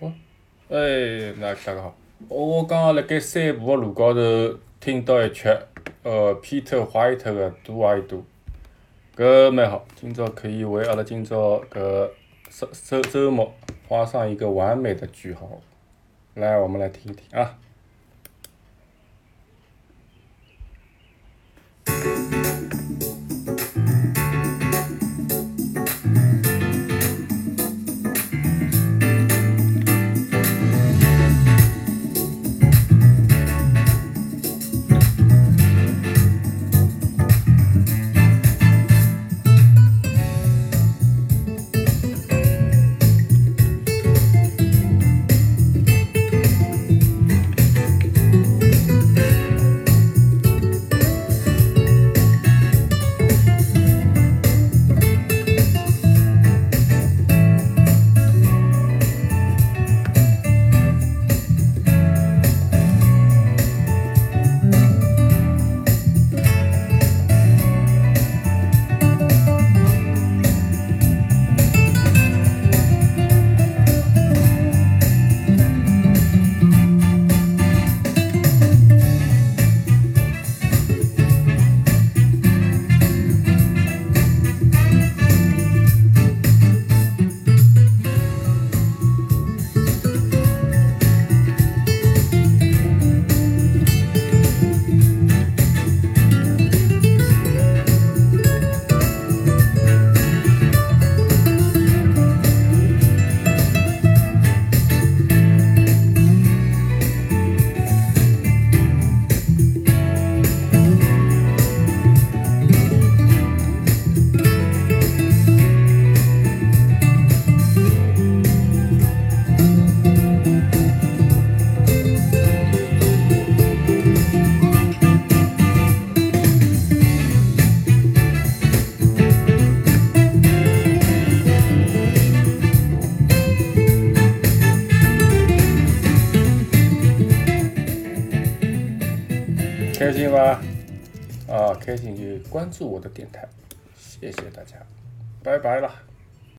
哦，哎，那大家好，我刚刚辣盖散步的路高头听到一曲，呃，Peter White 个《Do I Do》，搿蛮好，今朝可以为阿拉今朝搿周周周末画上一个完美的句号。来，我们来听一听啊。开心吧？啊，开心就关注我的电台，谢谢大家，拜拜了。